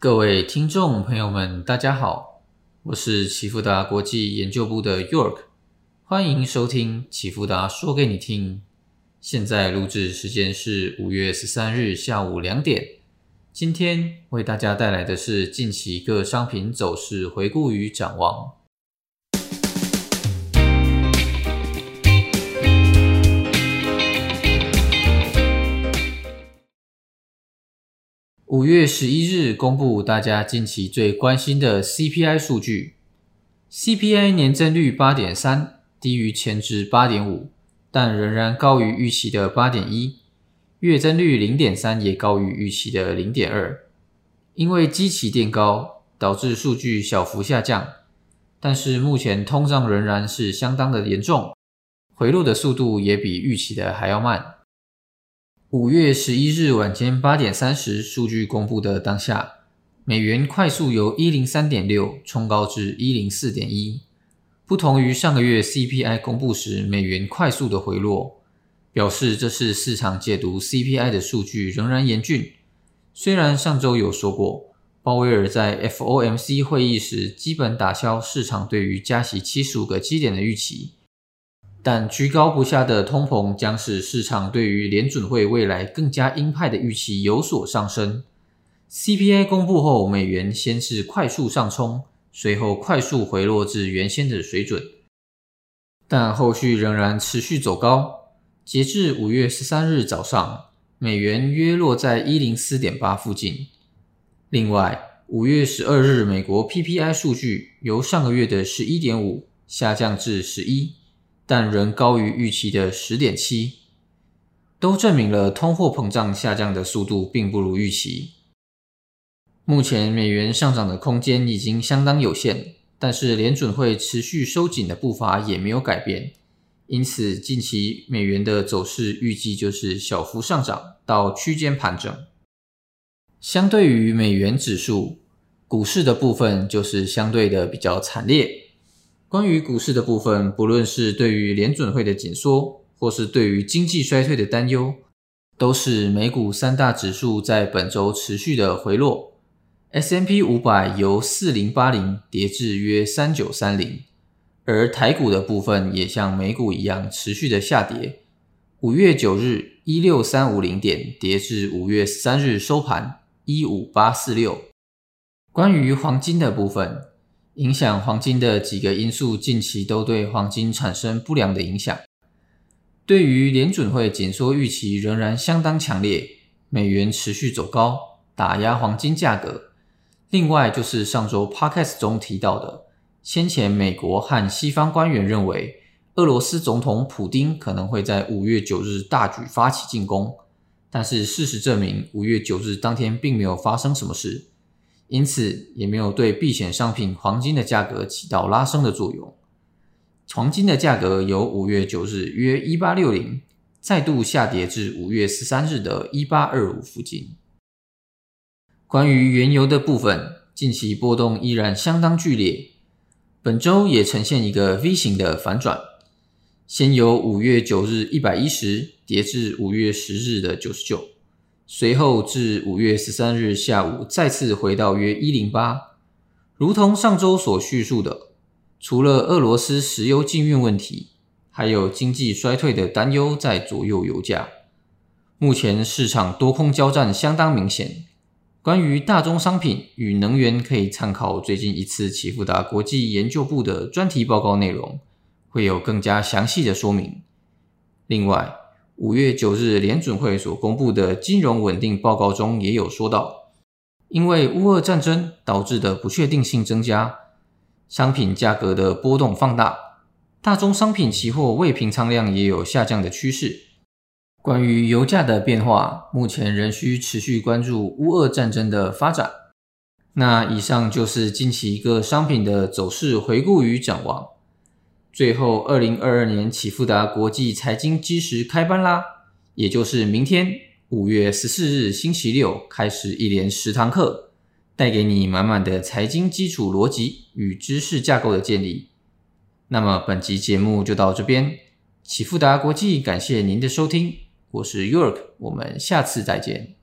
各位听众朋友们，大家好，我是启富达国际研究部的 York，欢迎收听启富达说给你听。现在录制时间是五月十三日下午两点。今天为大家带来的是近期各商品走势回顾与展望。五月十一日公布大家近期最关心的 CPI 数据，CPI 年增率八点三，低于前值八点五，但仍然高于预期的八点一。月增率零点三也高于预期的零点二，因为基期垫高导致数据小幅下降，但是目前通胀仍然是相当的严重，回落的速度也比预期的还要慢。五月十一日晚间八点三十，数据公布的当下，美元快速由一零三点六冲高至一零四点一，不同于上个月 CPI 公布时美元快速的回落。表示这是市场解读 CPI 的数据仍然严峻。虽然上周有说过，鲍威尔在 FOMC 会议时基本打消市场对于加息七十五个基点的预期，但居高不下的通膨将使市场对于联准会未来更加鹰派的预期有所上升。CPI 公布后，美元先是快速上冲，随后快速回落至原先的水准，但后续仍然持续走高。截至五月十三日早上，美元约落在一零四点八附近。另外，五月十二日美国 PPI 数据由上个月的十一点五下降至十一，但仍高于预期的十点七，都证明了通货膨胀下降的速度并不如预期。目前美元上涨的空间已经相当有限，但是联准会持续收紧的步伐也没有改变。因此，近期美元的走势预计就是小幅上涨到区间盘整。相对于美元指数，股市的部分就是相对的比较惨烈。关于股市的部分，不论是对于联准会的紧缩，或是对于经济衰退的担忧，都是美股三大指数在本周持续的回落。S M P 五百由四零八零跌至约三九三零。而台股的部分也像美股一样持续的下跌。五月九日一六三五零点跌至五月三日收盘一五八四六。关于黄金的部分，影响黄金的几个因素近期都对黄金产生不良的影响。对于联准会紧缩预期仍然相当强烈，美元持续走高，打压黄金价格。另外就是上周 Podcast 中提到的。先前，美国和西方官员认为，俄罗斯总统普京可能会在五月九日大举发起进攻，但是事实证明，五月九日当天并没有发生什么事，因此也没有对避险商品黄金的价格起到拉升的作用。黄金的价格由五月九日约一八六零，再度下跌至五月十三日的一八二五附近。关于原油的部分，近期波动依然相当剧烈。本周也呈现一个 V 型的反转，先由五月九日一百一十跌至五月十日的九十九，随后至五月十三日下午再次回到约一零八。如同上周所叙述的，除了俄罗斯石油禁运问题，还有经济衰退的担忧在左右油价。目前市场多空交战相当明显。关于大宗商品与能源，可以参考最近一次启富达国际研究部的专题报告内容，会有更加详细的说明。另外，五月九日联准会所公布的金融稳定报告中也有说到，因为乌俄战争导致的不确定性增加，商品价格的波动放大，大宗商品期货未平仓量也有下降的趋势。关于油价的变化，目前仍需持续关注乌俄战争的发展。那以上就是近期一个商品的走势回顾与展望。最后，二零二二年启富达国际财经基石开班啦，也就是明天五月十四日星期六开始一连十堂课，带给你满满的财经基础逻辑与知识架构的建立。那么本集节目就到这边，启富达国际感谢您的收听。我是 York，我们下次再见。